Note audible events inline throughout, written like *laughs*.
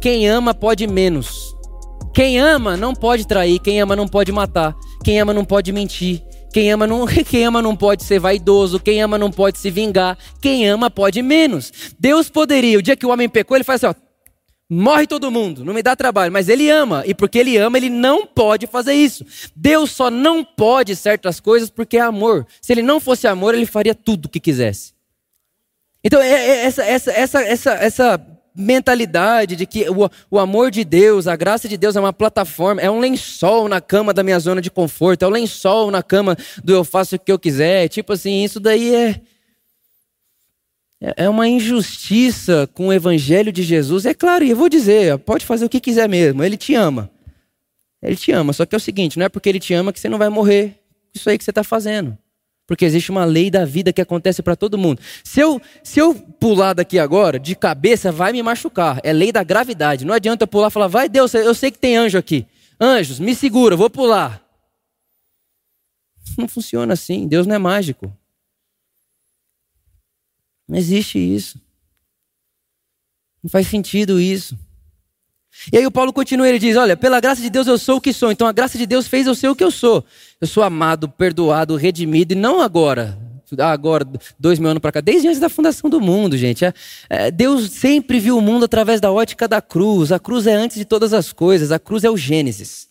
quem ama pode menos. Quem ama não pode trair, quem ama não pode matar, quem ama não pode mentir, quem ama não, *laughs* quem ama não pode ser vaidoso, quem ama não pode se vingar, quem ama pode menos. Deus poderia, o dia que o homem pecou, ele faz assim, ó, morre todo mundo, não me dá trabalho, mas ele ama, e porque ele ama, ele não pode fazer isso. Deus só não pode certas coisas porque é amor. Se ele não fosse amor, ele faria tudo o que quisesse. Então, é, é, essa, essa, essa, essa, essa mentalidade de que o, o amor de Deus, a graça de Deus é uma plataforma, é um lençol na cama da minha zona de conforto, é um lençol na cama do eu faço o que eu quiser. Tipo assim, isso daí é. É uma injustiça com o evangelho de Jesus. É claro, e eu vou dizer, pode fazer o que quiser mesmo, ele te ama. Ele te ama, só que é o seguinte: não é porque ele te ama que você não vai morrer. Isso aí que você está fazendo. Porque existe uma lei da vida que acontece para todo mundo. Se eu, se eu pular daqui agora, de cabeça, vai me machucar. É lei da gravidade. Não adianta eu pular e falar, vai Deus, eu sei que tem anjo aqui. Anjos, me segura, vou pular. Não funciona assim. Deus não é mágico. Não existe isso. Não faz sentido isso. E aí o Paulo continua, ele diz: Olha, pela graça de Deus eu sou o que sou. Então a graça de Deus fez eu ser o que eu sou. Eu sou amado, perdoado, redimido, e não agora. Agora, dois mil anos para cá, desde antes da fundação do mundo, gente. É, é, Deus sempre viu o mundo através da ótica da cruz. A cruz é antes de todas as coisas. A cruz é o Gênesis.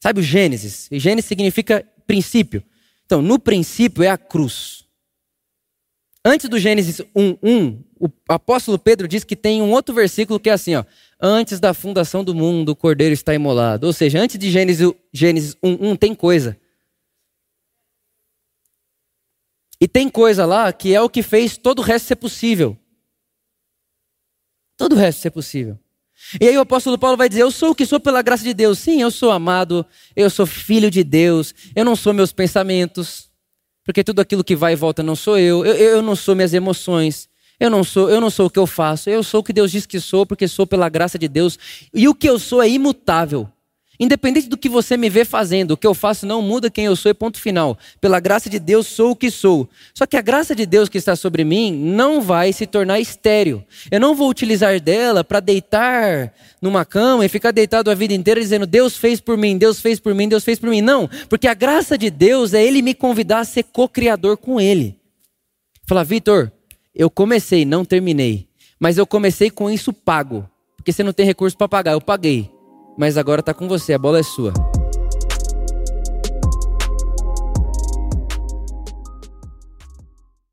Sabe o Gênesis? E Gênesis significa princípio. Então, no princípio é a cruz. Antes do Gênesis 1:1, o apóstolo Pedro diz que tem um outro versículo que é assim, ó: Antes da fundação do mundo, o cordeiro está imolado. Ou seja, antes de Gênesis, Gênesis 1:1 tem coisa. E tem coisa lá que é o que fez todo o resto ser possível. Todo o resto ser possível. E aí o apóstolo Paulo vai dizer: Eu sou o que sou pela graça de Deus. Sim, eu sou amado, eu sou filho de Deus, eu não sou meus pensamentos. Porque tudo aquilo que vai e volta não sou eu. Eu, eu não sou minhas emoções. Eu não sou, eu não sou o que eu faço. Eu sou o que Deus diz que sou, porque sou pela graça de Deus. E o que eu sou é imutável. Independente do que você me vê fazendo, o que eu faço não muda quem eu sou e ponto final. Pela graça de Deus sou o que sou. Só que a graça de Deus que está sobre mim não vai se tornar estéreo. Eu não vou utilizar dela para deitar numa cama e ficar deitado a vida inteira dizendo Deus fez por mim, Deus fez por mim, Deus fez por mim. Não, porque a graça de Deus é Ele me convidar a ser co-criador com Ele. Falar, Vitor, eu comecei, não terminei. Mas eu comecei com isso pago. Porque você não tem recurso para pagar, eu paguei mas agora está com você, a bola é sua.